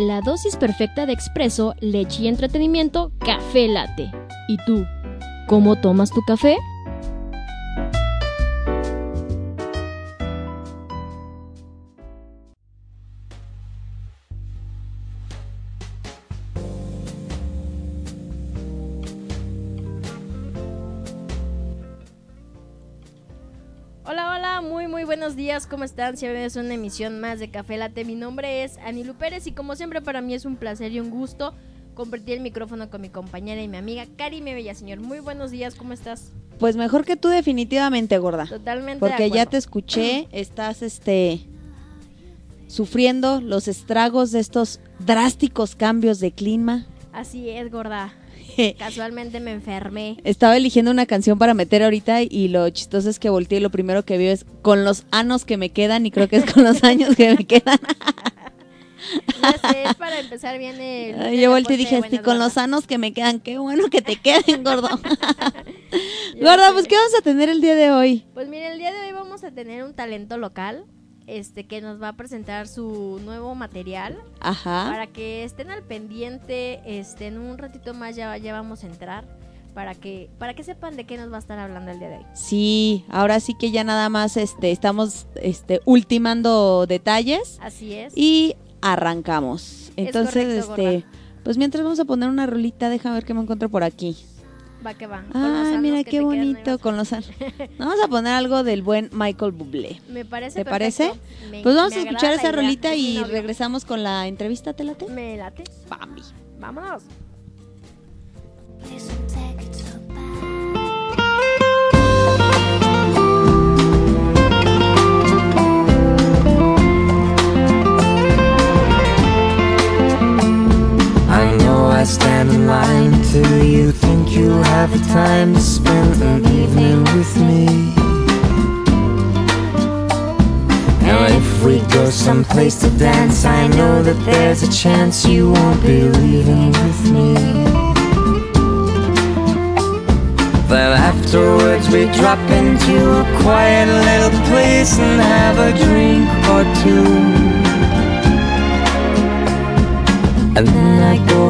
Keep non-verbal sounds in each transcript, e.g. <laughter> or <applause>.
La dosis perfecta de expreso, leche y entretenimiento, café latte. ¿Y tú? ¿Cómo tomas tu café? Buenos días, ¿cómo están? Si es una emisión más de Café Latte, mi nombre es Anilu Pérez y como siempre para mí es un placer y un gusto compartir el micrófono con mi compañera y mi amiga Karime Bellaseñor. Muy buenos días, ¿cómo estás? Pues mejor que tú definitivamente, gorda. Totalmente. Porque de ya te escuché, estás este sufriendo los estragos de estos drásticos cambios de clima. Así es, gorda. <laughs> Casualmente me enfermé. Estaba eligiendo una canción para meter ahorita y lo chistoso es que volteé y lo primero que veo es con los años que me quedan y creo que es con los años que me quedan. <laughs> Ya sé, es para empezar bien el... Ay, Yo volteé y dije, sí, con los gordas". años que me quedan, qué bueno que te queden, gordo. <laughs> Gorda, pues ¿qué vamos a tener el día de hoy? Pues miren, el día de hoy vamos a tener un talento local este que nos va a presentar su nuevo material Ajá. para que estén al pendiente, este en un ratito más ya, ya vamos a entrar para que para que sepan de qué nos va a estar hablando el día de hoy. Sí, ahora sí que ya nada más este estamos este ultimando detalles Así es. y arrancamos. Entonces, correcto, este, pues mientras vamos a poner una rolita, déjame ver qué me encuentro por aquí. Va que va. Ah, mira qué bonito con los <laughs> Vamos a poner algo del buen Michael Bublé. Me parece ¿Te parece? Me- Pues vamos a escuchar esa rolita y regresamos con la entrevista, ¿te late? Me late. Bambi. Vámonos. I stand in line till you think you have the time to spend an evening with me. Now if we go someplace to dance, I know that there's a chance you won't be leaving with me. Then afterwards we drop into a quiet little place and have a drink or two. And then I go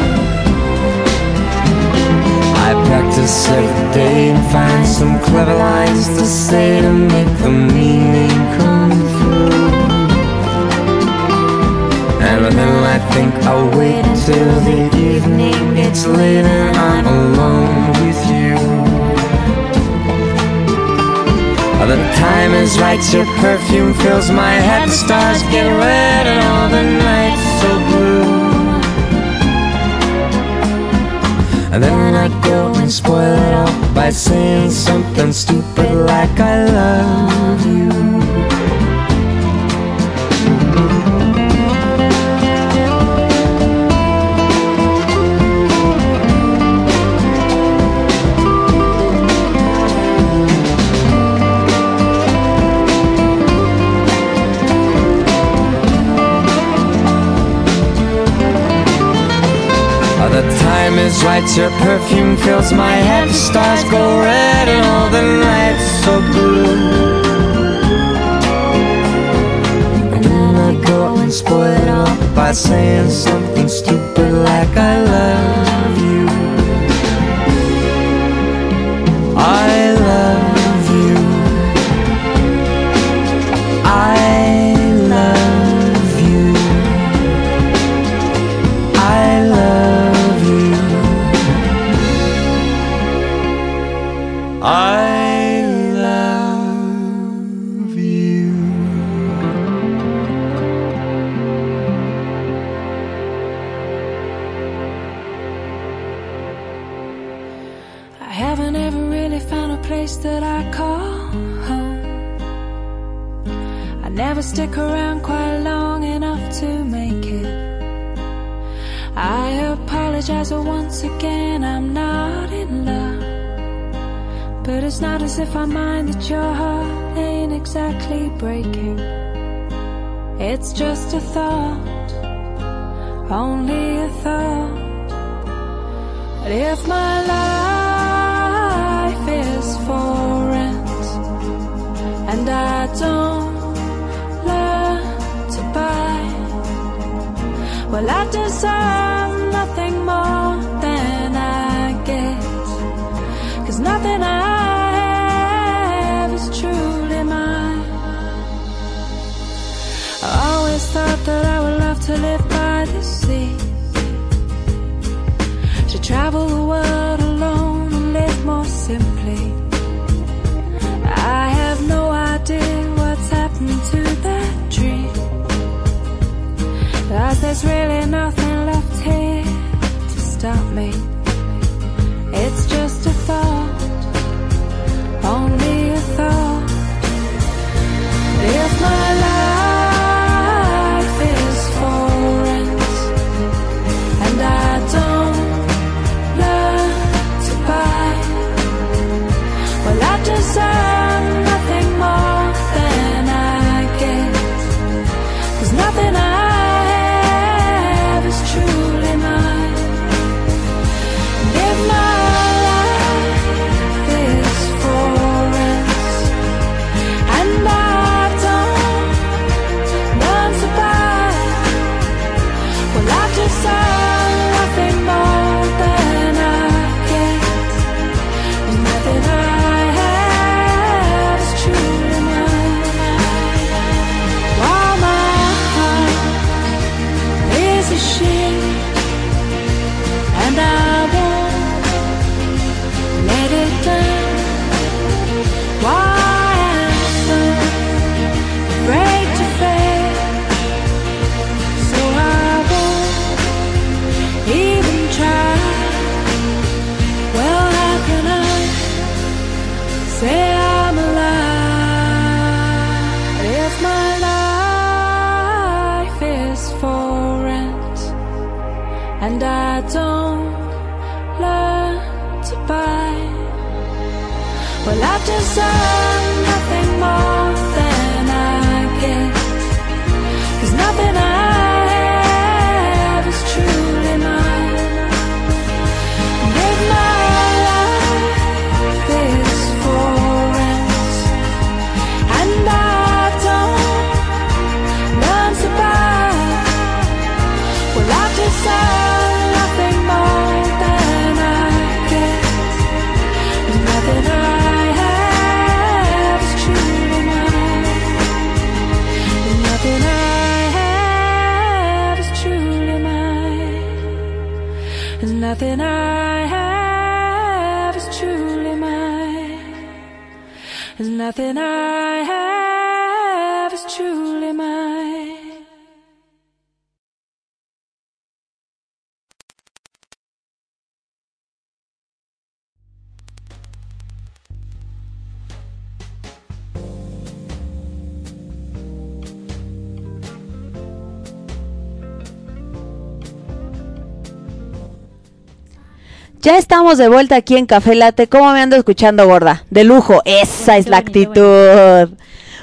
Practice every day and find some clever lines to say to make the meaning come through. And then I think I'll wait till the evening gets late and I'm alone with you. The time is right, your perfume fills my head, the stars get red and all the nights so blue. And then I go spoil it all by saying something stupid like I love you. Time is right, your perfume fills my head. The stars go red and all the nights so blue. And then I go and spoil it all by saying something stupid like I love thought, only a thought. But if my life is for rent and I don't learn to buy, well, I deserve Ya estamos de vuelta aquí en Café Late. ¿Cómo me ando escuchando, gorda? De lujo. Esa es la actitud.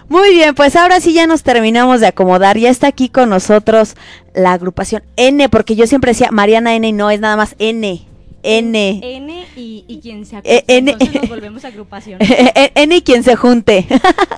Muy bien, pues ahora sí ya nos terminamos de acomodar. Ya está aquí con nosotros la agrupación N, porque yo siempre decía Mariana N y no es nada más N. N. N y, y quien se Eh. N- Entonces nos volvemos agrupación. <laughs> N y quien se junte.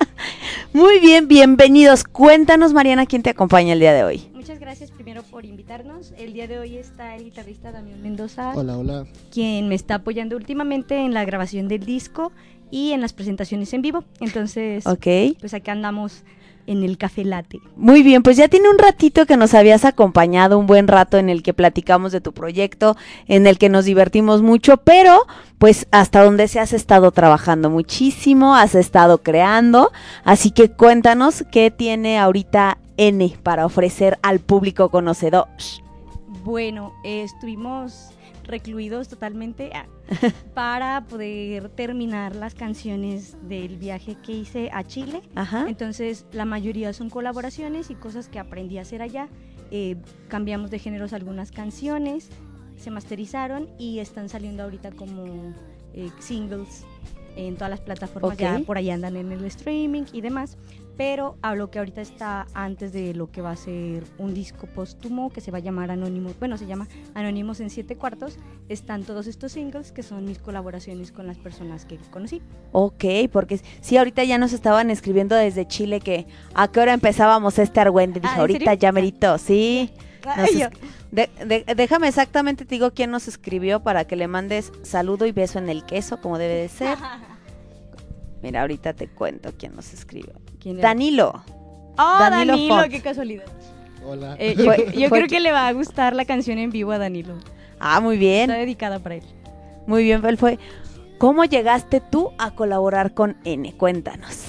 <laughs> Muy bien, bienvenidos. Cuéntanos, Mariana, quién te acompaña el día de hoy. Muchas gracias primero por invitarnos. El día de hoy está el guitarrista Damián Mendoza, Hola, hola. quien me está apoyando últimamente en la grabación del disco y en las presentaciones en vivo. Entonces, Ok. pues acá andamos en el café late. Muy bien, pues ya tiene un ratito que nos habías acompañado, un buen rato en el que platicamos de tu proyecto, en el que nos divertimos mucho, pero pues hasta donde se has estado trabajando muchísimo, has estado creando, así que cuéntanos qué tiene ahorita N para ofrecer al público conocedor. Bueno, eh, estuvimos recluidos totalmente ah, <laughs> para poder terminar las canciones del viaje que hice a Chile. Ajá. Entonces, la mayoría son colaboraciones y cosas que aprendí a hacer allá. Eh, cambiamos de géneros algunas canciones, se masterizaron y están saliendo ahorita como eh, singles en todas las plataformas. Ya Ok. por ahí andan en el streaming y demás. Pero hablo que ahorita está antes de lo que va a ser un disco póstumo que se va a llamar Anónimos. Bueno, se llama Anónimos en siete cuartos. Están todos estos singles que son mis colaboraciones con las personas que conocí. Ok, porque sí, ahorita ya nos estaban escribiendo desde Chile que a qué hora empezábamos este argüende. Dije, Ah, ¿en ahorita ya merito, sí. <laughs> Es- de- de- déjame exactamente, te digo quién nos escribió para que le mandes saludo y beso en el queso, como debe de ser. <laughs> Mira, ahorita te cuento quién nos escribió. Danilo. Oh, Danilo Danilo, Font. qué casualidad. Hola. Eh, yo creo que le va a gustar la canción en vivo a Danilo. Ah, muy Está bien, dedicada para él. muy bien, él fue. ¿Cómo llegaste tú a colaborar con N? Cuéntanos.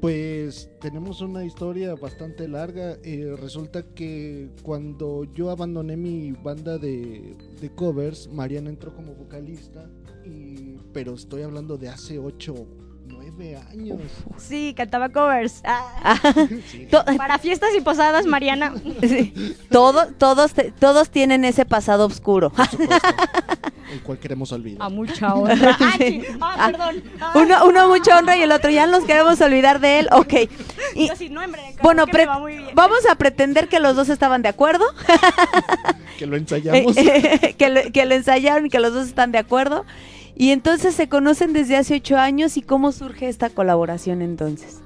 Pues tenemos una historia bastante larga. Eh, resulta que cuando yo abandoné mi banda de, de covers, Mariana entró como vocalista. Y, pero estoy hablando de hace 8, 9 años. Sí, cantaba covers. Ah, <laughs> Sí, para fiestas y posadas, Mariana. <laughs> sí, todo- todos, todos tienen ese pasado oscuro. por supuesto. <laughs> el cual queremos olvidar. A mucha honra. Ah, ah, perdón. Ah, Uno, uno mucha honra y el otro ya nos queremos olvidar de él. Ok. Y, yo sí, no, hombre, claro bueno, va vamos a pretender que los dos estaban de acuerdo, Que lo ensayamos. que, lo, que lo ensayaron y que los dos están de acuerdo. Y entonces se conocen desde hace ocho años y cómo surge esta colaboración entonces.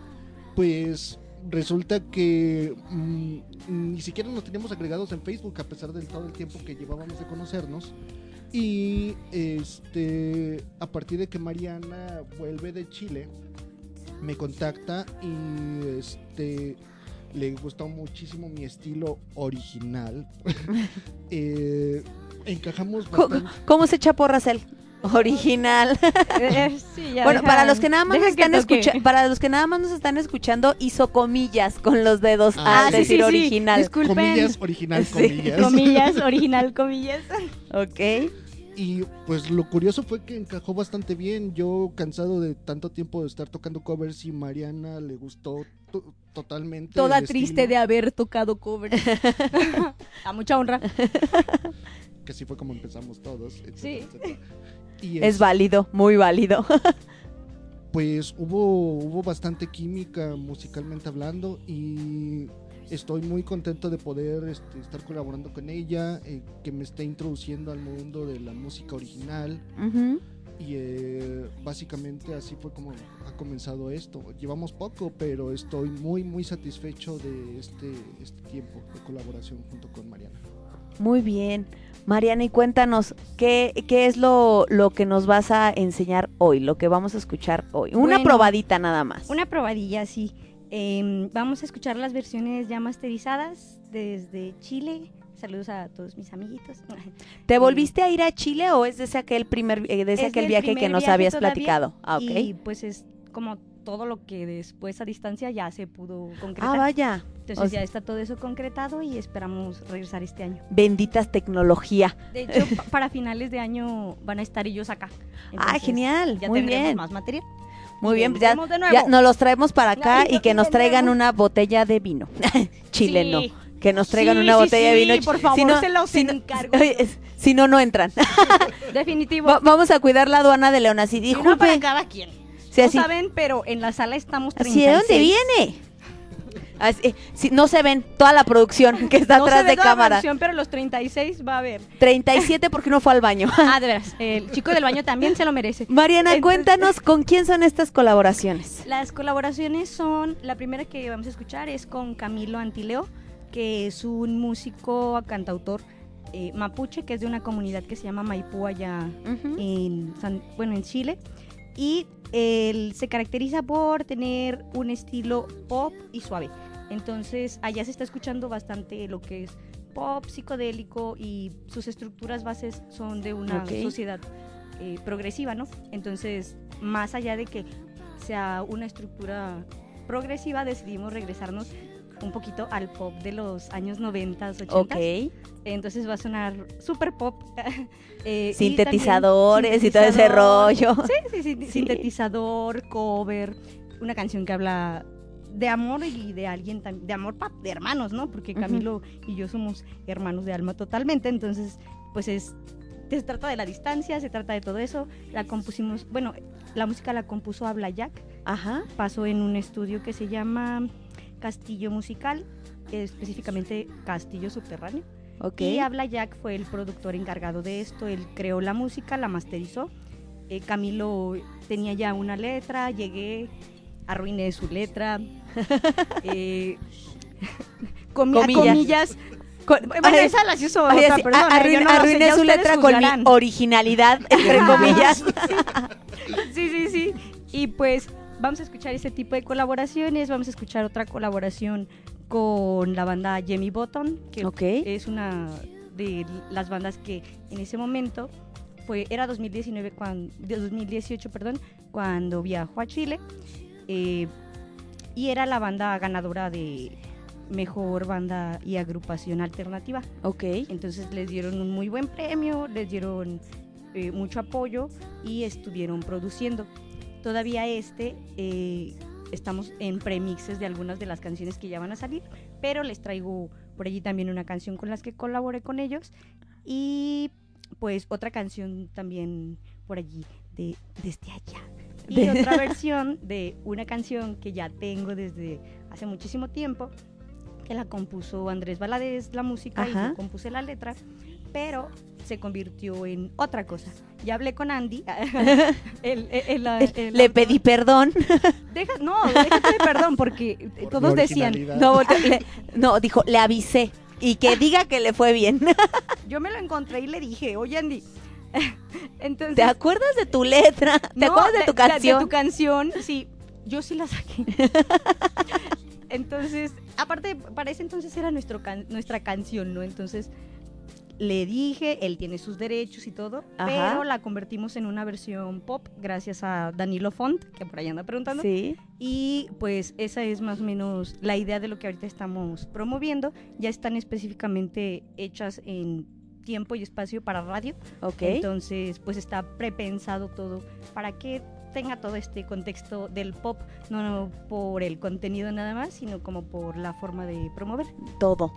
Pues resulta que mm, ni siquiera nos teníamos agregados en Facebook a pesar de todo el tiempo que llevábamos de conocernos. Y este a partir de que Mariana vuelve de Chile, me contacta y este le gustó muchísimo mi estilo original. <laughs> Eh, encajamos bastante. ¿Cómo se echa porras él? <laughs> Original. Eh, sí, ya bueno, deja- para los que nada más nos están escuchando, para los que nada más nos están escuchando, hizo comillas con los dedos Ah, al sí, decir sí, original. Disculpen. Comillas, original, Sí. comillas. Comillas, <laughs> original, comillas. Ok. Y pues lo curioso fue que encajó bastante bien. Yo cansado de tanto tiempo de estar tocando covers y Mariana le gustó to- totalmente. Toda triste estilo, de haber tocado covers. <laughs> A mucha honra. Que así fue como empezamos todos. etcétera, Sí. etcétera. Y Es válido, muy válido. <laughs> pues hubo, hubo bastante química musicalmente hablando y estoy muy contento de poder este, estar colaborando con ella, eh, que me esté introduciendo al mundo de la música original. Y eh, básicamente así fue como ha comenzado esto. Llevamos poco, pero estoy muy, muy satisfecho de este, este tiempo de colaboración junto con Mariana. Muy bien. Mariana, y cuéntanos, ¿qué, qué es lo, lo que nos vas a enseñar hoy, lo que vamos a escuchar hoy? Una Bueno, probadita nada más. Una probadilla, sí. Em, vamos a escuchar las versiones ya masterizadas desde Chile. Saludos a todos mis amiguitos. <laughs> ¿Te volviste a ir a Chile o es de ese aquel, primer, eh, de ese Es aquel viaje que nos habías platicado? Ah, ok. Y pues es como todo lo que después a distancia ya se pudo Ah, concretar. vaya. Entonces o sea- ya está todo eso concretado y esperamos regresar este año. Benditas tecnología. De hecho, <laughs> pa- para finales de año van a estar ellos acá. ah, Entonces, genial. Ya Muy tendremos bien. más material. Muy bien. Ya, ya nos los traemos para acá y que nos traigan una botella de vino. <laughs> Chileno. Sí. Que nos traigan Sí, una sí, botella de sí, vino. por favor, si no, se los si no- encargo. Oye, es- si no, no entran. <laughs> Definitivo. Va- vamos a cuidar la aduana de León. Así, Y uno para disculpe. cada quien. No saben, pero en la sala estamos así, ¿de dónde 36. viene? Así, eh, no se ven toda la producción que está <laughs> No se atrás ve de toda la cámara. producción, pero los 36 va a haber. 37 porque no fue al baño. <laughs> Ah, de veras. El chico del baño también se lo merece. Mariana, Entonces- cuéntanos <laughs> con quién son estas colaboraciones. Las colaboraciones son, la primera que vamos a escuchar es con Camilo Antileo, que es un músico, cantautor eh, mapuche, que es de una comunidad que se llama Maipú allá en, San- bueno, en Chile. Y él se caracteriza por tener un estilo pop y suave. Entonces allá se está escuchando bastante lo que es pop psicodélico y sus estructuras bases son de una sociedad eh, progresiva, ¿no? Entonces, más allá de que sea una estructura progresiva, decidimos regresarnos un poquito al pop de los años 90, 80. Ok. Entonces va a sonar super pop. <laughs> Eh, y Sintetizadores también y todo ese rollo. Sí, sí, <laughs> sí, sintetizador, cover, una canción que habla de amor y de alguien, tam- de amor de hermanos, ¿no? Porque. Camilo y yo somos hermanos de alma totalmente, entonces, pues es, se trata de la distancia, se trata de todo eso. La compusimos, bueno, la música la compuso Habla Jack, Ajá. pasó en un estudio que se llama Castillo Musical, específicamente Castillo Subterráneo. Ok. Y Habla Jack fue el productor encargado de esto. Él creó la música, la masterizó. Eh, Camilo tenía ya una letra, llegué, arruiné su letra. <laughs> eh, <laughs> comi- Comillas. comillas. Con- Bueno, esa las hizo ay, otra así, persona. arruin- no sé, arruiné su letra con mi originalidad, entre <laughs> comillas. Sí, sí, sí. Y pues vamos a escuchar ese tipo de colaboraciones. Vamos a escuchar otra colaboración con la banda Jamie Button, que es una de las bandas que en ese momento fue era 2019 cuando 2018 perdón cuando viajó a Chile eh, y era la banda ganadora de mejor banda y agrupación alternativa Ok. entonces les dieron un muy buen premio, les dieron eh, mucho apoyo y estuvieron produciendo. Todavía este, eh, estamos en premixes de algunas de las canciones que ya van a salir, pero les traigo por allí también una canción con las que colaboré con ellos y pues otra canción también por allí de Desde allá. Y De- otra <laughs> versión de una canción que ya tengo desde hace muchísimo tiempo, que la compuso Andrés Valadez, la música, y yo compuse la letra, pero se convirtió en otra cosa. Ya hablé con Andy. <laughs> el- el- el- el- Le pedí perdón. Deja, no, déjate de perdón, porque Por todos decían. No, le- no, dijo, le avisé. Y que diga que le fue bien. <laughs> yo me lo encontré y le dije, oye Andy, <laughs> entonces... ¿Te acuerdas de tu letra? ¿Te No, acuerdas de tu canción? De tu canción, sí. Yo sí la saqué. entonces, aparte, para ese entonces era nuestro can- nuestra canción, ¿no? Entonces, le dije, él tiene sus derechos y todo, Ajá. pero la convertimos en una versión pop gracias a Danilo Font, que por ahí anda preguntando. Sí. Y pues esa es más o menos la idea de lo que ahorita estamos promoviendo. Ya están específicamente hechas en tiempo y espacio para radio. Ok. Entonces, pues está prepensado todo para que tenga todo este contexto del pop, no por el contenido nada más, sino como por la forma de promover. Todo.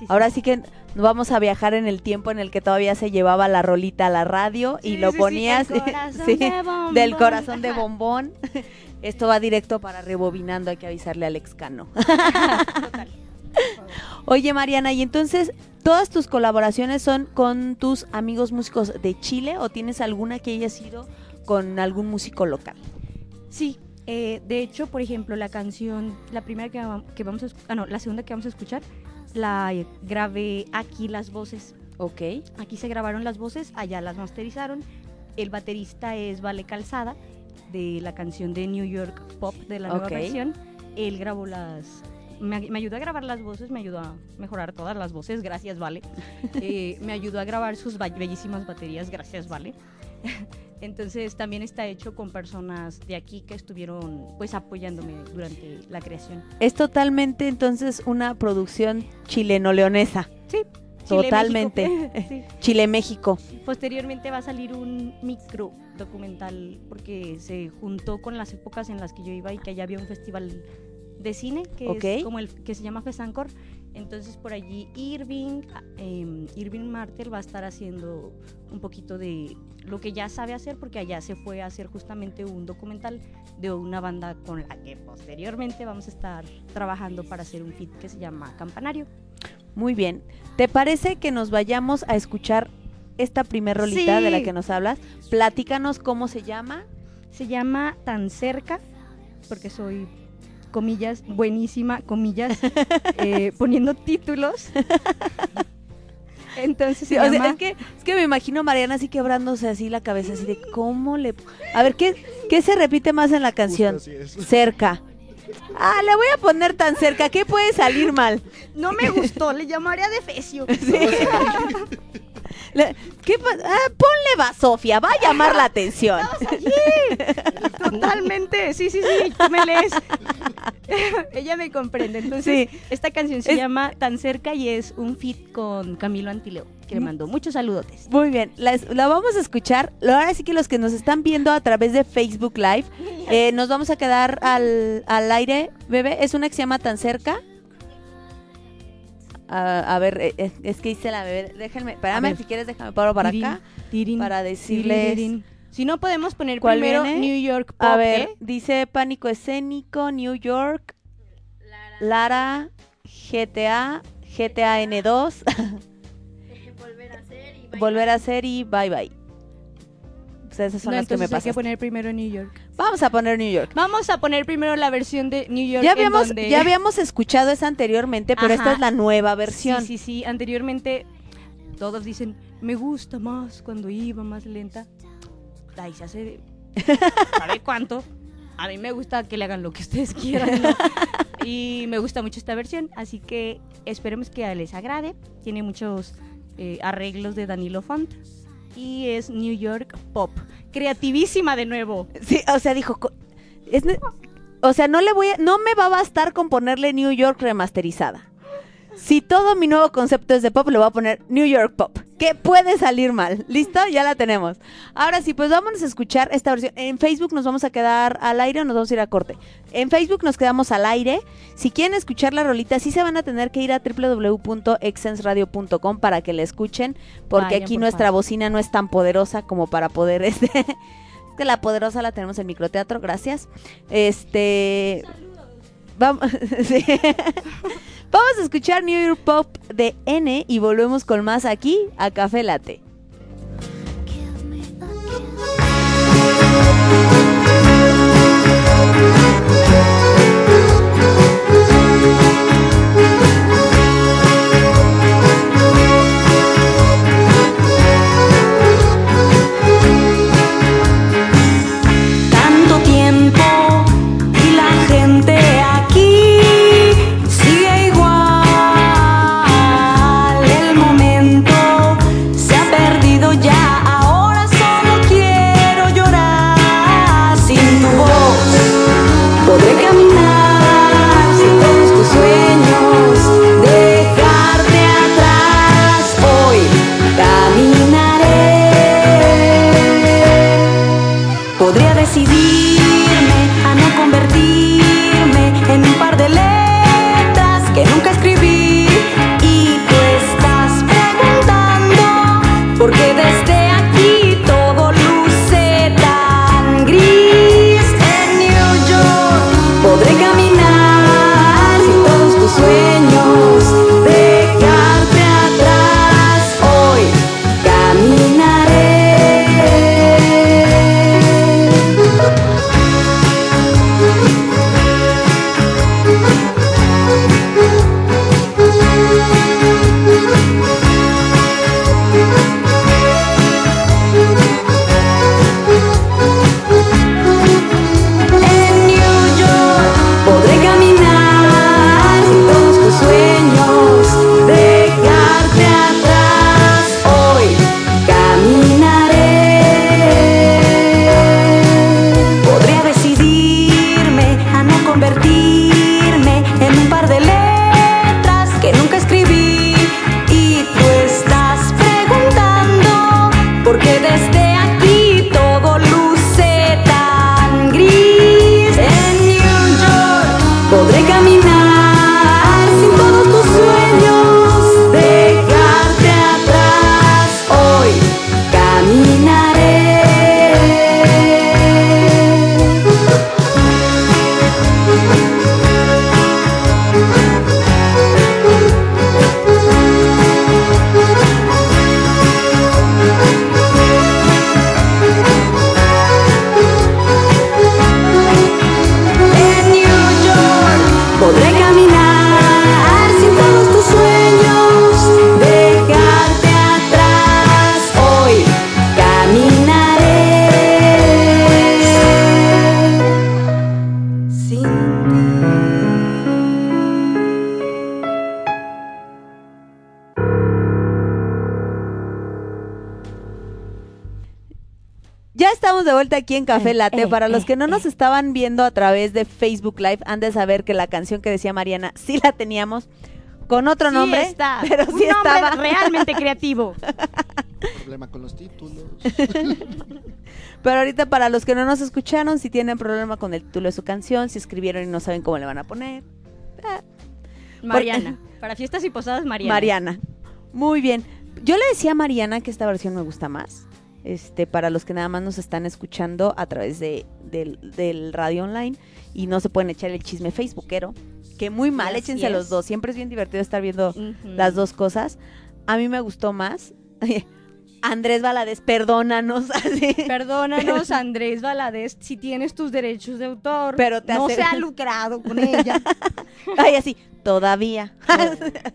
Sí. Ahora sí que vamos a viajar en el tiempo en el que todavía se llevaba la rolita a la radio y lo sí, ponías corazón <laughs> de del corazón de bombón. Esto va directo para rebobinando, hay que avisarle a Alex Cano. Total. <laughs> Oye, Mariana, y entonces, ¿todas tus colaboraciones son con tus amigos músicos de Chile o tienes alguna que haya sido con algún músico local? Sí, eh, de hecho, por ejemplo, la canción, la primera que, va- que vamos a ah, no, la segunda que vamos a escuchar, la grabé aquí las voces. Ok. Aquí se grabaron las voces, allá las masterizaron. El baterista es Vale Calzada, de la canción de New York Pop, de la nueva versión. Él grabó las... Me, me ayudó a grabar las voces, me ayudó a mejorar todas las voces, gracias Vale. <laughs> Eh, me ayudó a grabar sus bellísimas baterías, gracias Vale. <laughs> Entonces también está hecho con personas de aquí que estuvieron pues apoyándome durante la creación. Es totalmente entonces una producción chileno-leonesa. Sí. Totalmente. <laughs> Sí. <laughs> Chile-México. Posteriormente va a salir un micro documental porque se juntó con las épocas en las que yo iba y que allá había un festival de cine que es como el que se llama Fesancor. Entonces por allí Irving, em, Irving Martel va a estar haciendo un poquito de lo que ya sabe hacer porque allá se fue a hacer justamente un documental de una banda con la que posteriormente vamos a estar trabajando para hacer un fit que se llama Campanario. Muy bien. ¿Te parece que nos vayamos a escuchar esta primer rolita Sí. de la que nos hablas? Platícanos cómo se llama. Se llama Tan cerca, porque soy, comillas, buenísima, comillas, <laughs> eh, poniendo títulos. Entonces se Sí, o sea, es, que, es que me imagino a Mariana así quebrándose así la cabeza, así de cómo le... A ver, ¿qué, qué se repite más en la canción? Justo así es. Cerca. Ah, le voy a poner tan cerca, ¿qué puede salir mal? No me gustó, le llamaría de fecio. <laughs> <laughs> Le- ¿Qué ah, ponle va, Sofía, va a llamar la atención. <laughs> Totalmente, sí, sí, sí, tú me lees. <laughs> Ella me comprende. Entonces, Sí. esta canción se Es- llama Tan cerca y es un fit con Camilo Antileo, que le mandó muchos saludotes. Muy bien, la, la vamos a escuchar. Lo- Ahora sí que los que nos están viendo a través de Facebook Live, eh, nos vamos a quedar al, al aire, bebé. Es una que se llama Tan Cerca. A, a ver, eh, es, es que hice la bebé. Déjenme, espérame, si quieres déjame paro para Tirín, acá. tirín, para decirles-. Si no podemos poner ¿Cuál primero viene? New York Pop, A ver, ¿eh? dice Pánico Escénico, New York, Lara, GTA, GTA N2, Volver a ser y <laughs> Volver a ser y Bye Bye. O sea, esas son No, las que me entonces hay que poner primero New York. Vamos a poner New York. Vamos a poner primero la versión de New York. Ya en habíamos, donde- ya habíamos escuchado esa anteriormente, pero esta es la nueva versión. Sí, sí, sí. Anteriormente todos dicen, me gusta más cuando iba más lenta. Ahí se hace... <laughs> ¿Sabe cuánto? A mí me gusta que le hagan lo que ustedes quieran. ¿no? <laughs> y me gusta mucho esta versión, así que esperemos que les agrade. Tiene muchos eh, arreglos de Danilo Font. Y es New York Pop. Creativísima de nuevo. Sí, o sea, dijo, es o sea, no le voy a, no me va a bastar con ponerle New York remasterizada. Si todo mi nuevo concepto es de pop, le voy a poner New York Pop. Que puede salir mal. ¿Listo? Ya la tenemos. Ahora sí, pues vámonos a escuchar esta versión. En Facebook nos vamos a quedar al aire o nos vamos a ir a corte. En Facebook nos quedamos al aire. Si quieren escuchar la rolita, sí se van a tener que ir a www.exensradio.com para que la escuchen. Porque Vayan, aquí por nuestra favor. bocina no es tan poderosa como para poder <laughs> este. Es que la poderosa la tenemos en microteatro, gracias. Este. Vamos, <laughs> sí. Vamos a escuchar New York Pop de N y volvemos con más aquí a Café Late. Aquí en Café Eh, Latte. eh, Para los eh, que no nos estaban viendo a través de Facebook Live, han de saber que la canción que decía Mariana sí la teníamos con otro Sí nombre, está. <laughs> pero Un sí nombre estaba. realmente <laughs> creativo. Problema con los títulos. <laughs> Pero ahorita para los que no nos escucharon, si tienen problema con el título de su canción, si escribieron y no saben cómo le van a poner, Mariana. Para fiestas y posadas, Mariana. Mariana. Muy bien. Yo le decía a Mariana que esta versión me gusta más. Este, para los que nada más nos están escuchando a través de, del, del radio online y no se pueden echar el chisme facebookero, que muy mal, Así échense es. los dos. Siempre es bien divertido estar viendo las dos cosas. A mí me gustó más. <laughs> Andrés Valadez, perdónanos. <laughs> Perdónanos, Andrés Valadez, si tienes tus derechos de autor. Pero te no hace- se ha lucrado con ella. <laughs> Ay, así, todavía.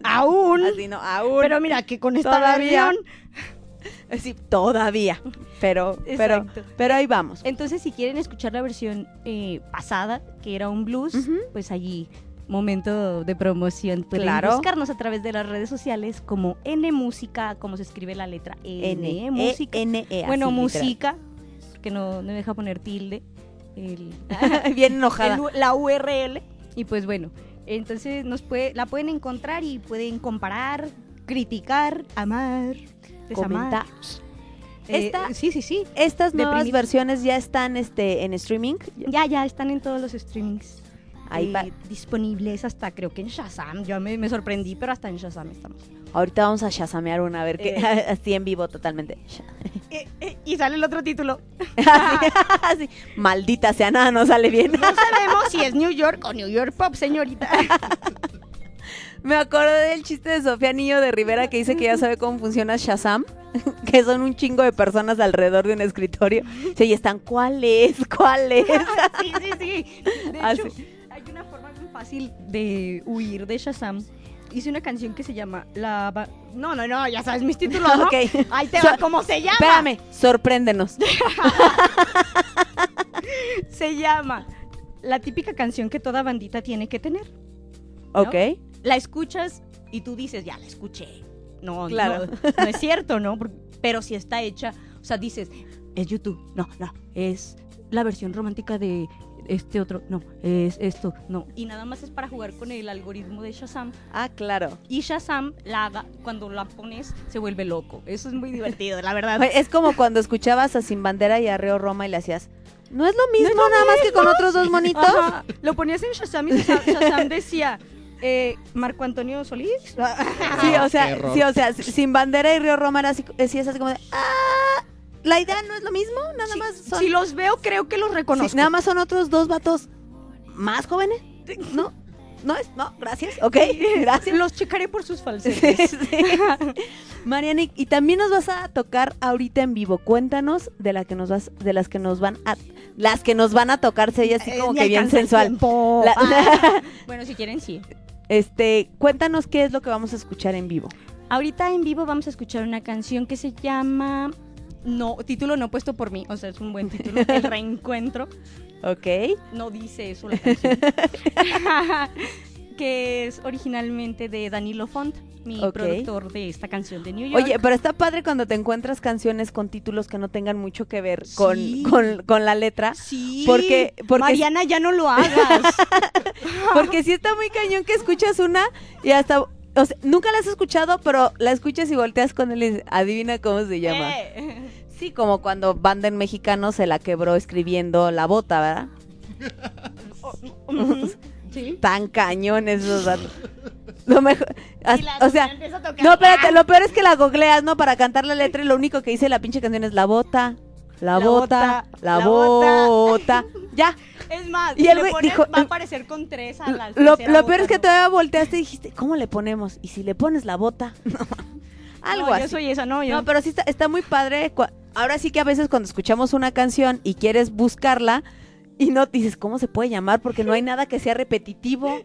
aún. Así no, aún. Pero mira que con esta Todavía. <laughs> todavía. Pero, pero, Exacto. pero ahí vamos. Entonces, si quieren escuchar la versión eh, pasada, que era un blues, pues allí, momento de promoción. Pueden Claro. buscarnos a través de las redes sociales como N Música, como se escribe la letra N, N, Música. E, N, E, bueno, música, que no, no me deja poner tilde. El, <laughs> Bien enojada. el la URL. Y pues bueno, entonces nos puede, la pueden encontrar y pueden comparar, criticar, amar, Comentar. Eh, sí, sí, sí. Estas nuevas Deprimir. versiones ya están este, en streaming. Ya, ya están en todos los streamings. Ahí eh, va. disponibles hasta creo que en Shazam. Yo me, me sorprendí, pero hasta en Shazam estamos. Ahorita vamos a shazamear una, a ver qué. Eh. <laughs> Así en vivo totalmente. y sale el otro título. <laughs> Así. <laughs> Maldita sea, nada no sale bien. No sabemos si es New York o New York Pop, señorita. Me acordé del chiste de Sofía Niño de Rivera que dice que ya sabe cómo funciona Shazam, <laughs> que son un chingo de personas alrededor de un escritorio. Sí, y están, ¿cuál es? ¿Cuál es? <laughs> sí, sí, sí. De Ah, hecho, hay una forma muy fácil de huir de Shazam. Hice una canción que se llama La... Ba- No, no, no, ya sabes mis títulos, ¿no? <laughs> Ok. Ahí te So- va, ¿cómo se llama? Espérame, sorpréndenos. Se llama la típica canción que toda bandita tiene que tener. ¿no? Ok. La escuchas y tú dices, ya la escuché. No, Claro. no, no es cierto, ¿no? Pero si está hecha, o sea, dices, es YouTube. No, no, es la versión romántica de este otro. No, es esto. No. Y nada más es para jugar con el algoritmo de Shazam. Ah, claro. Y Shazam, la haga, cuando la pones, se vuelve loco. Eso es muy divertido, la verdad. Es como cuando escuchabas a Sin Bandera y a Río Roma y le hacías, ¿no es lo mismo nada más que con otros dos monitos? Ajá, Lo ponías en Shazam y Shazam <laughs> decía, eh, Marco Antonio Solís. <laughs> Sí, Ah, o sea, error. sí, o sea, Sin Bandera y Río Roma era así, sí, es así como de, ah, la idea no es lo mismo, nada Sí, más son, Si los veo, creo que los reconozco. sí, nada más son otros dos vatos más jóvenes, ¿no? No es, no, gracias, ok, <laughs> gracias. Los checaré por sus falsetes. sí. <laughs> Mariana, y- y también nos vas a tocar ahorita en vivo. Cuéntanos de la que nos vas, de las que nos van a, las que nos van a tocar, se oye así Eh, como que bien sensual. La- Ah. bueno, si quieren, sí. Este, cuéntanos qué es lo que vamos a escuchar en vivo. Ahorita en vivo vamos a escuchar una canción que se llama... No, título no puesto por mí, o sea, es un buen título. El <laughs> reencuentro. ¿Ok? No dice eso la canción. <laughs> <laughs> que es originalmente de Danilo Font, mi productor de esta canción de New York. Oye, pero está padre cuando te encuentras canciones con títulos que no tengan mucho que ver con, Sí. con, con la letra. sí, porque- porque- Mariana, ya no lo <laughs> hagas. Porque sí está muy cañón que escuchas una y hasta... O sea, nunca la has escuchado, pero la escuchas y volteas con él y adivina cómo se llama. Eh. Sí, como cuando Banda en Mexicano se la quebró escribiendo La Bota, ¿verdad? <laughs> <laughs> Sí. Tan cañones esos datos. Lo mejor... as- o sea, no, espérate, lo peor es que la googleas, ¿no? Para cantar la letra y lo único que dice la pinche canción es La Bota, La, La Bota, bota, La, bota. Bota. Ya. <laughs> Es más, Y si el le güey pones, dijo- va a aparecer con tres a la Lo, lo peor bota, es que ¿no? todavía volteaste y dijiste, ¿cómo le ponemos? Y si le pones la bota. <laughs> Algo no, así. Yo soy esa, no, yo. No, pero sí está, está muy padre. Ahora sí que a veces cuando escuchamos una canción y quieres buscarla y no dices, ¿cómo se puede llamar? Porque no hay nada que sea repetitivo.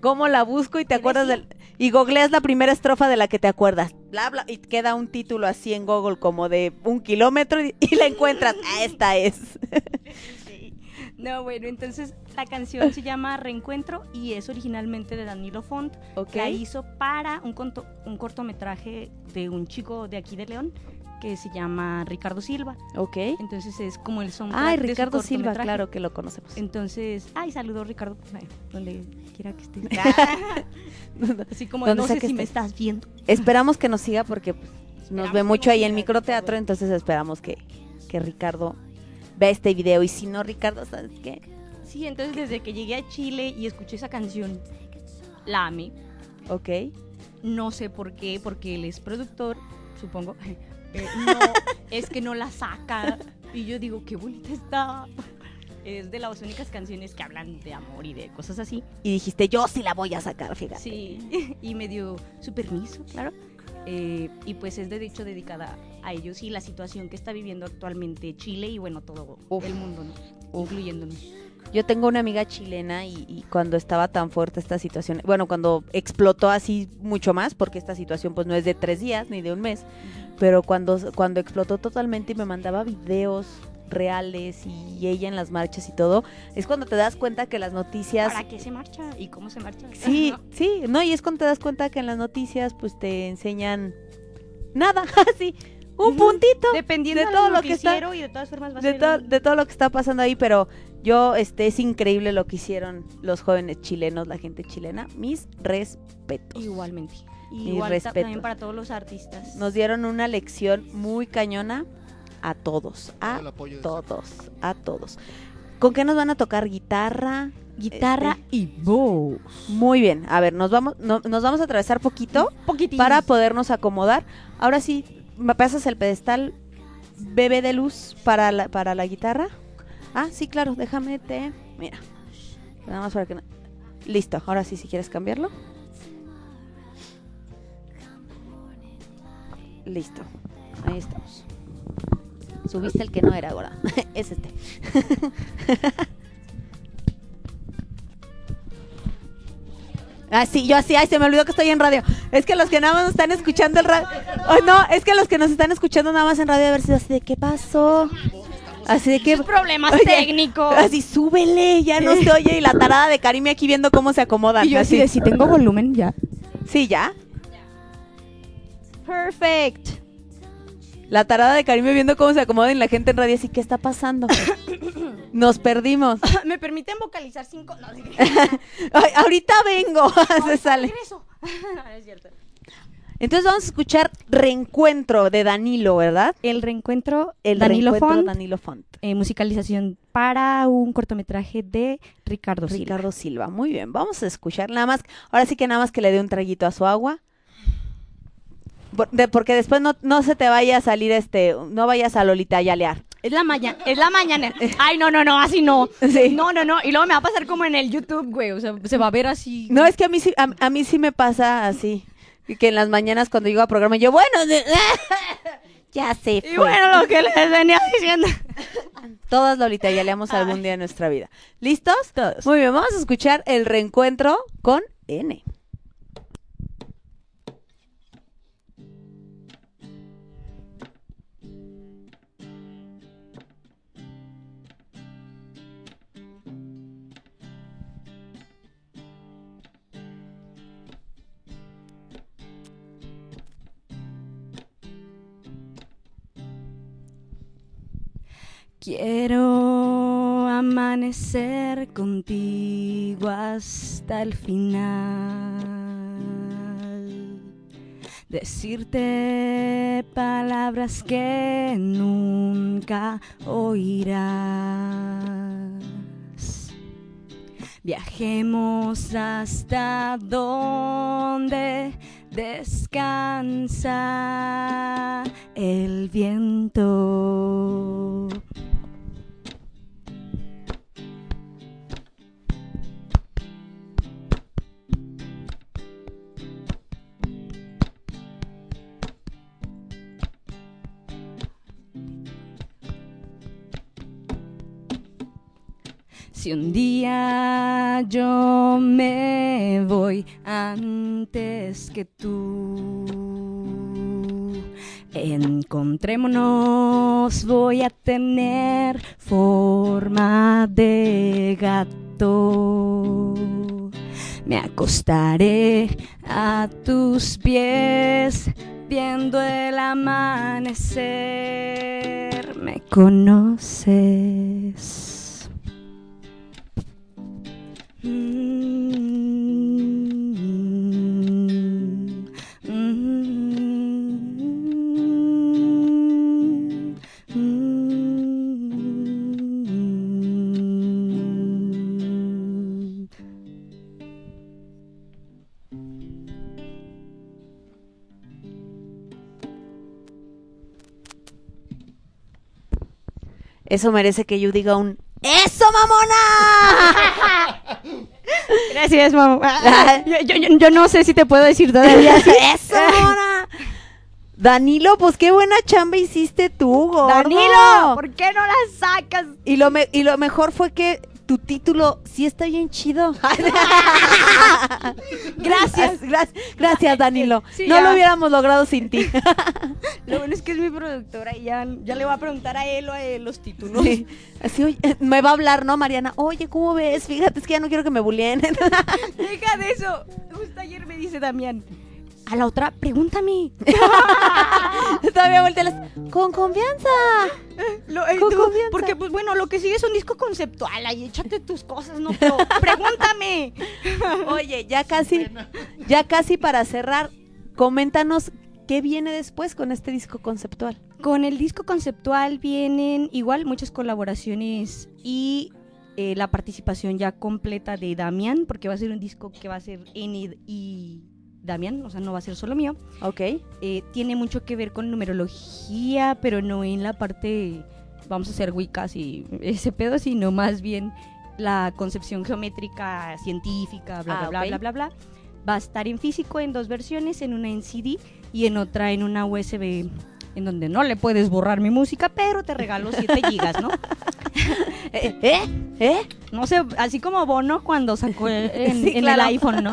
¿Cómo la busco y te acuerdas del... Y googleas la primera estrofa de la que te acuerdas. Bla, bla, y queda un título así en Google como de un kilómetro y, y la encuentras. Ah, esta es. <laughs> Sí. No, bueno, entonces la canción se llama Reencuentro y es originalmente de Danilo Font. Ok. La hizo para un, conto- un cortometraje de un chico de aquí de León que se llama Ricardo Silva. Ok. Entonces es como el soundtrack Ay, de su Ricardo Silva, claro que lo conocemos. Entonces, ay, saludos Ricardo, donde quiera que estés. <laughs> <laughs> Así como no sé que si me estás viendo. Esperamos que nos siga porque pues, nos ve mucho ahí en microteatro, entonces esperamos que, que Ricardo vea este video. Y si no, Ricardo, ¿sabes qué? Sí, entonces desde que llegué a Chile y escuché esa canción, la amé. Ok. No sé por qué, porque él es productor, supongo. Eh, no, es que no la saca. Y yo digo, qué bonita está. Es de las únicas canciones que hablan de amor y de cosas así. Y dijiste, yo sí la voy a sacar, fíjate. Sí, y me dio su permiso, claro. Eh, y pues es de hecho dedicada a ellos y la situación que está viviendo actualmente Chile y bueno, todo Uf. el mundo, ¿no? incluyéndonos. Yo tengo una amiga chilena y, y cuando estaba tan fuerte esta situación, bueno, cuando explotó así mucho más, porque esta situación pues no es de tres días ni de un mes, pero cuando, cuando explotó totalmente y me mandaba videos reales y ella en las marchas y todo, es cuando te das cuenta que las noticias... ¿Para qué se marcha y cómo se marcha? Sí, <laughs> sí, no, y es cuando te das cuenta que en las noticias pues te enseñan nada, <laughs> así, un puntito Dependiendo de de todo lo que está- y de todas formas va a ser to- de todo lo que está pasando ahí, pero yo, este, es increíble lo que hicieron los jóvenes chilenos, la gente chilena, mis respetos. igualmente. Mis Igual también para todos los artistas. Nos dieron una lección muy cañona a todos, a todos, a todos. ¿Con qué nos van a tocar guitarra? guitarra Este, y voz. Muy bien, a ver, nos vamos, no- nos vamos a atravesar poquito. Poquitín. para podernos acomodar. Ahora sí, me pasas el pedestal bebé de luz para la, para la guitarra. Ah, sí, claro, déjame te. Mira. Nada más para que no- Listo, ahora sí, si quieres cambiarlo. Listo, ahí estamos. Subiste el que no era ahora. <laughs> es este. <laughs> Ah, sí, yo así, ay, se me olvidó que estoy en radio. Es que los que nada más nos están escuchando el radio. Oh, no, es que los que nos están escuchando nada más en radio, a ver si así de qué pasó. Así de que. Problemas Oye, técnicos. Así, súbele, ya no se oye. Y la tarada de Karime aquí viendo cómo se acomodan. Y yo así de si tengo volumen ya. Sí, ya. Perfect. La tarada de Karime viendo cómo se acomodan y la gente en radio así, ¿qué está pasando? <coughs> Nos perdimos. <coughs> ¿Me permiten vocalizar cinco? No, <coughs> Ay, ahorita vengo. <laughs> se sale. regreso. no, <laughs> no es cierto. Entonces vamos a escuchar Reencuentro de Danilo, ¿verdad? El reencuentro, El Danilo Reencuentro Font, Danilo Font. eh, musicalización para un cortometraje de Ricardo Silva. Ricardo Silva. Muy bien, vamos a escuchar nada más. Ahora sí que nada más que le dé un traguito a su agua. Por- de- porque después no, no se te vaya a salir este, no vayas a Lolita a yalear. Es la mañana, es la mañana. Ay, no, no, no, así no. <laughs> Sí. No, no, no. Y luego me va a pasar como en el YouTube, güey. O sea, se va a ver así. No, es que a mí sí, a, a mí sí me pasa así. y Que en las mañanas cuando llego a programa yo, bueno, de- <laughs> ya fue. Y bueno, lo que les venía diciendo. Todas Lolita yaleamos algún día en nuestra vida. ¿Listos? Muy bien, vamos a escuchar el reencuentro con N. Quiero amanecer contigo hasta el final. Decirte palabras que nunca oirás. Viajemos hasta donde descansa el viento. Si un día yo me voy antes que tú, encontrémonos, voy a tener forma de gato. Me acostaré a tus pies viendo el amanecer. Me conoces. Eso merece que yo diga un ¡Eso, mamona! <laughs> Gracias, mamá. Yo, yo- no sé si te puedo decir todavía. ¡Eso, mamona! Danilo, pues qué buena chamba hiciste tú, gordo. Danilo, ¿por qué no la sacas? Y lo, me- y lo mejor fue que tu título sí está bien chido. <laughs> gracias, gracias, gracias, Danilo. Sí, no ya. lo hubiéramos logrado sin ti. <laughs> Lo bueno es que es mi productora y ya, ya le voy a preguntar a él o a él los títulos. Sí. Así, oye, me va a hablar, ¿no, Mariana? Oye, ¿cómo ves? Fíjate, es que ya no quiero que me bulleen. Deja de eso. Justo ayer me dice Damián. A la otra, pregúntame. <laughs> Todavía volteé las... Con confianza. Lo- eh, Con tú, confianza. porque, pues bueno, lo que sigue es un disco conceptual. Ahí échate tus cosas, no, pero pregúntame. <laughs> Oye, ya casi, ya casi para cerrar, coméntanos qué viene después con este disco conceptual. Con el disco conceptual vienen igual muchas colaboraciones y eh, la participación ya completa de Damián, porque va a ser un disco que va a ser N y Damián, o sea, no va a ser solo mío. Ok. Eh, tiene mucho que ver con numerología, pero no en la parte, vamos a hacer wicas y ese pedo, sino más bien la concepción geométrica científica, bla, Ah, bla, ok. bla, bla, bla, bla. Va a estar en físico en dos versiones, en una en CD y en otra en una USB, en donde no le puedes borrar mi música, pero te regalo 7 <laughs> gigas, ¿no? <laughs> ¿Eh? ¿Eh? ¿Eh? No sé, así como Bono cuando sacó el- <laughs> en, Sí, en claro. el iPhone, ¿no?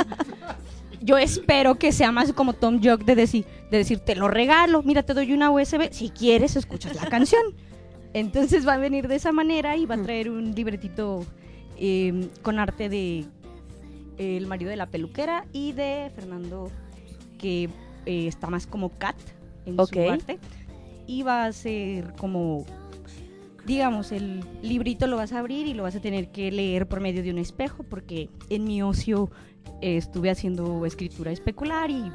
Yo espero que sea más como Tom Jock de decir, de decir, te lo regalo, mira, te doy una USB, si quieres escuchas la canción. Entonces va a venir de esa manera y va a traer un libretito eh, con arte de eh, el marido de la peluquera y de Fernando, que eh, está más como cat en su arte. Y va a ser como digamos, el librito lo vas a abrir y lo vas a tener que leer por medio de un espejo, porque en mi ocio estuve haciendo escritura especular y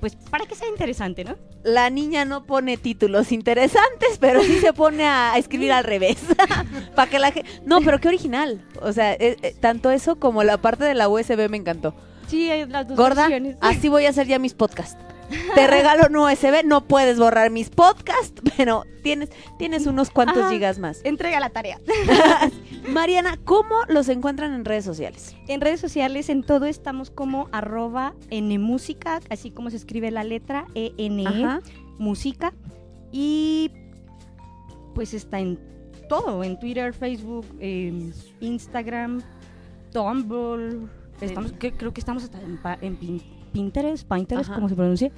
pues para que sea interesante, ¿no? La niña no pone títulos interesantes, pero sí se pone a <laughs> escribir al revés. <laughs> Para que la. No, pero qué original. O sea, eh, eh, tanto eso como la parte de la USB me encantó. Sí, las dos Gorda, versiones. así voy a hacer ya mis podcasts. Te regalo un USB, no puedes borrar mis podcasts, <laughs> pero tienes, tienes unos cuantos Ajá. gigas más. Entrega la tarea. <laughs> <laughs> Mariana, ¿cómo los encuentran en redes sociales? En redes sociales, en todo estamos como arroba nmúsica, así como se escribe la letra E-N-E, Ajá. música. Y pues está en todo, en Twitter, Facebook, Instagram, Tumblr. Estamos, que- creo que estamos hasta en, en Pinterest, Pinterest, Ajá. como se pronuncia.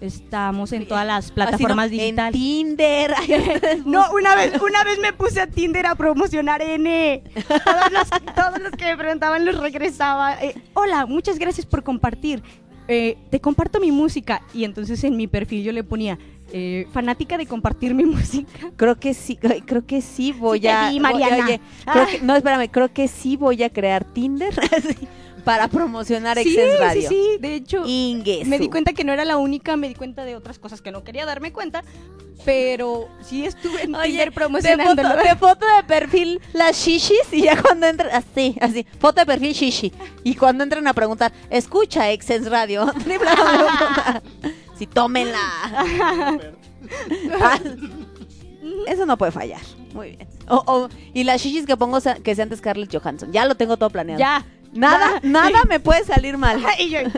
Estamos en todas las Así plataformas no, digitales. En Tinder. <laughs> <laughs> No, una vez, una vez me puse a Tinder a promocionar N. Todos los, todos los que me preguntaban los regresaba. eh, Hola, muchas gracias por compartir. Eh, te comparto mi música. Y entonces en mi perfil yo le ponía eh, fanática de compartir mi <laughs> música. Creo que sí, creo que sí voy Sí a. voy- Mariana. oye, creo Ah. que- no, espérame, creo que sí voy a crear Tinder así, para promocionar Sí, Exes sí, Radio. sí. De hecho, me di cuenta que no era la única. Me di cuenta de otras cosas que no quería darme cuenta. Pero sí estuve en Oye, Tinder de promocionándolo. foto, de foto de perfil las shishis y ya cuando entran, así, así, foto de perfil shishi. Y cuando entran a preguntar, escucha Exes Radio. si tómenla. Ah, Eso no puede fallar. Muy bien. Y las shishis que pongo que sean de Scarlett Johansson. Ya lo tengo todo planeado. Ya. Nada, nada me puede salir mal. Y yo- <laughs>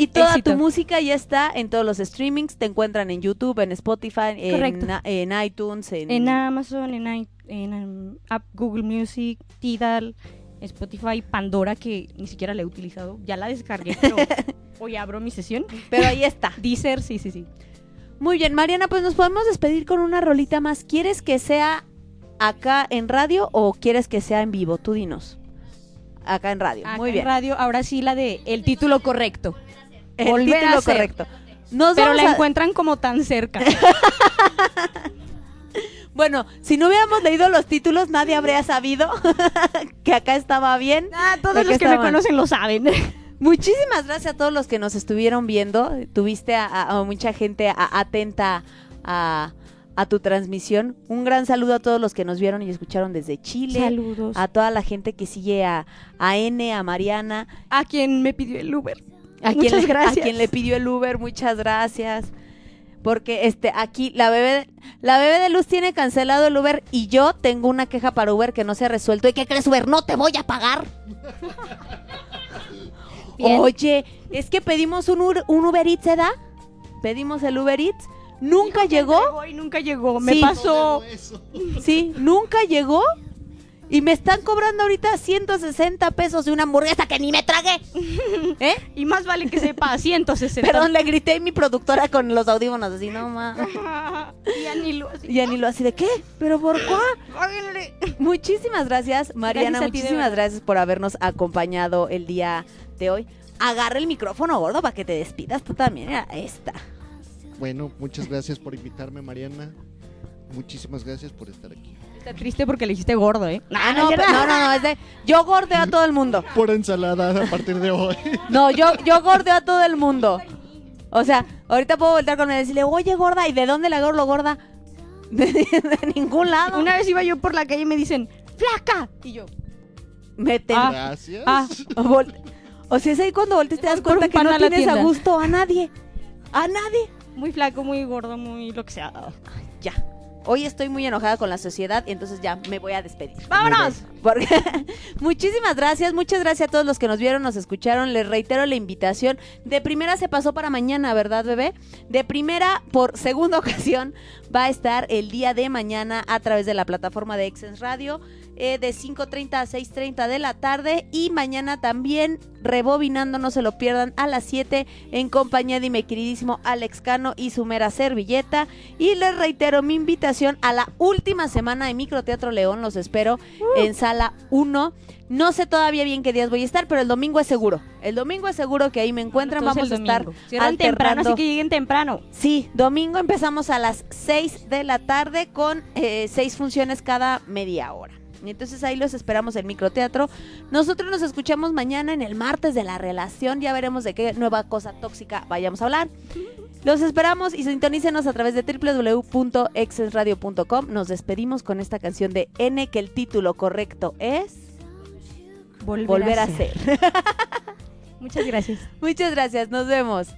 Y toda Éxito. tu música ya está en todos los streamings. Te encuentran en YouTube, en Spotify, en, en iTunes, en, En Amazon, en, i- en, um, App Google Music, Tidal, Spotify, Pandora, que ni siquiera la he utilizado. Ya la descargué, pero <laughs> hoy abro mi sesión. Pero ahí está. <laughs> Deezer, sí, sí, sí. Muy bien, Mariana, pues nos podemos despedir con una rolita más. ¿Quieres que sea acá en radio o quieres que sea en vivo? Tú dinos. Acá en radio. Acá Muy en bien. radio, ahora sí la de el título correcto. El Volver a título ser. correcto. Nos Pero la a- encuentran como tan cerca. <laughs> Bueno, si no hubiéramos leído los títulos, nadie habría sabido <laughs> que acá estaba bien. Ah, todos los que me conocen lo saben. <laughs> Muchísimas gracias a todos los que nos estuvieron viendo. Tuviste a, a- a mucha gente atenta a, a tu transmisión. Un gran saludo a todos los que nos vieron y escucharon desde Chile. Saludos. A toda la gente que sigue a, a N, a Mariana. A quien me pidió el Uber. A Muchas quien, le- gracias. A quien le pidió el Uber, muchas gracias. Porque este aquí la bebé la bebé de Luz tiene cancelado el Uber y yo tengo una queja para Uber que no se ha resuelto. ¿Y qué crees, Uber? No te voy a pagar. <laughs> Bien. Oye, es que pedimos un, un Uber Eats, ¿verdad? Pedimos el Uber Eats. Nunca llegó. Y nunca llegó. Me Sí. pasó. Eso. Sí, nunca llegó. Y me están cobrando ahorita 160 pesos de una hamburguesa que ni me tragué. <laughs> ¿Eh? Y más vale que sepa <laughs> 160. Perdón, le grité a mi productora con los audífonos así, no más. <laughs> y ya ni lo Y Anilo así de, ¿qué? ¿Pero por qué? Muchísimas gracias, Mariana. Gracias ti, muchísimas gracias por habernos acompañado el día de hoy. Agarra el micrófono, gordo, para que te despidas tú también. Era esta. Bueno, muchas gracias por invitarme, Mariana. Muchísimas gracias por estar aquí. Está triste porque le dijiste gordo, ¿eh? No, pero- no, no, no, es de, yo gordeo a todo el mundo. Por ensalada a partir de hoy. <laughs> No, yo, yo gordeo a todo el mundo. O sea, ahorita puedo voltear con él y decirle, oye, gorda, ¿y de dónde la gordo gorda? <laughs> De, de ningún lado. Una vez iba yo por la calle y me dicen, ¡flaca! Y yo, Mete. Ah. Gracias. Ah, o sea, es ahí cuando volteas te das cuenta que no tienes a gusto a nadie. A nadie. Muy flaco, muy gordo, muy lo que sea. Ya. Hoy estoy muy enojada con la sociedad y entonces ya me voy a despedir. ¡Vámonos! Porque <laughs> muchísimas gracias, muchas gracias a todos los que nos vieron, nos escucharon. Les reitero la invitación. De primera se pasó para mañana, ¿verdad, bebé? De primera, por segunda <laughs> ocasión, va a estar el día de mañana a través de la plataforma de Exens Radio. eh, de 5.30 a 6.30 de la tarde y mañana también rebobinando, no se lo pierdan, a las 7 en compañía de mi queridísimo Alex Cano y su mera servilleta. Y les reitero mi invitación a la última semana de Microteatro León, los espero en sala 1. No sé todavía bien qué días voy a estar, pero el domingo es seguro. El domingo es seguro que ahí me encuentran. Entonces, Vamos a estar temprano, así que lleguen temprano. Sí, domingo empezamos a las 6 de la tarde con eh, seis funciones cada media hora. Y Entonces ahí los esperamos en microteatro. Nosotros nos escuchamos mañana en el martes de la relación. Ya veremos de qué nueva cosa tóxica vayamos a hablar. Los esperamos y sintonícenos a través de www.exesradio.com. Nos despedimos con esta canción de N, que el título correcto es Volver a ser. <laughs> Muchas gracias. Muchas gracias, nos vemos.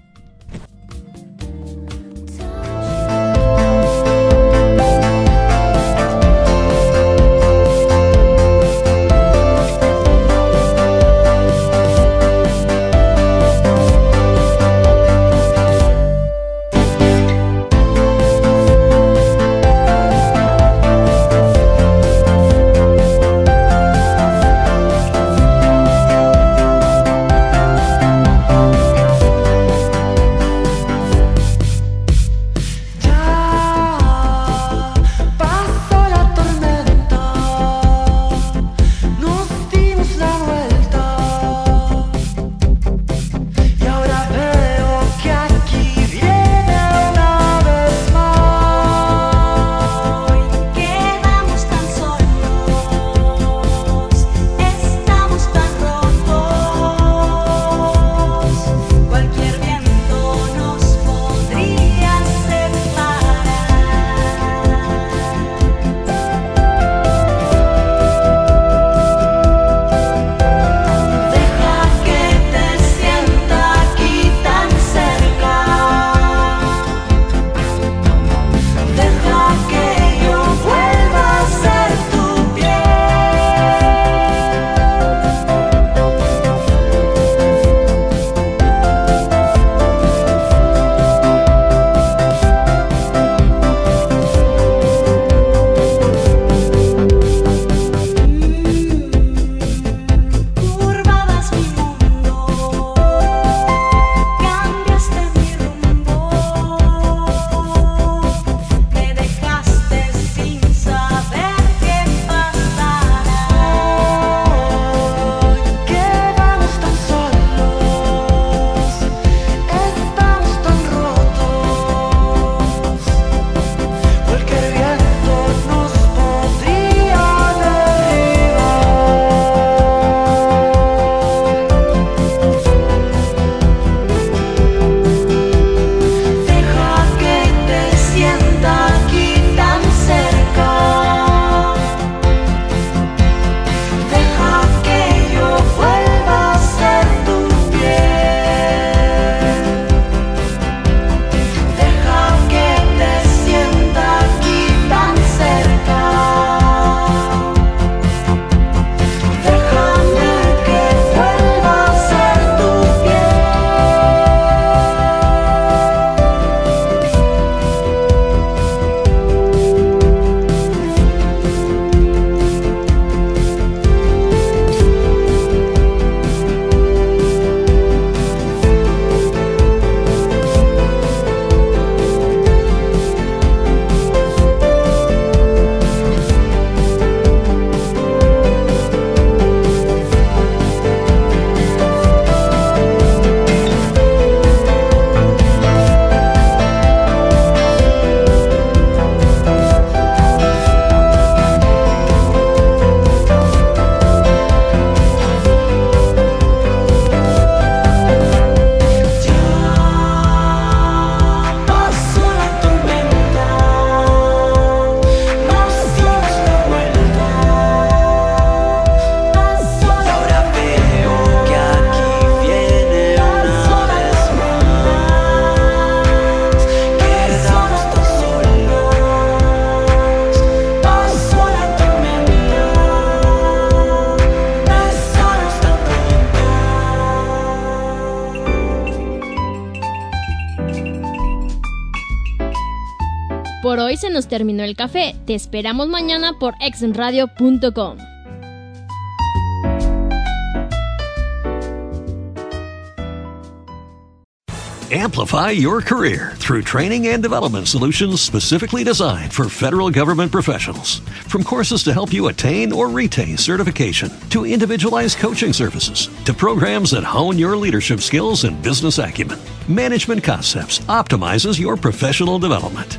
Nos terminó el café. Te esperamos mañana por exenradio.com. Amplify your career through training and development solutions specifically designed for federal government professionals. From courses to help you attain or retain certification, to individualized coaching services, to programs that hone your leadership skills and business acumen, Management Concepts optimizes your professional development.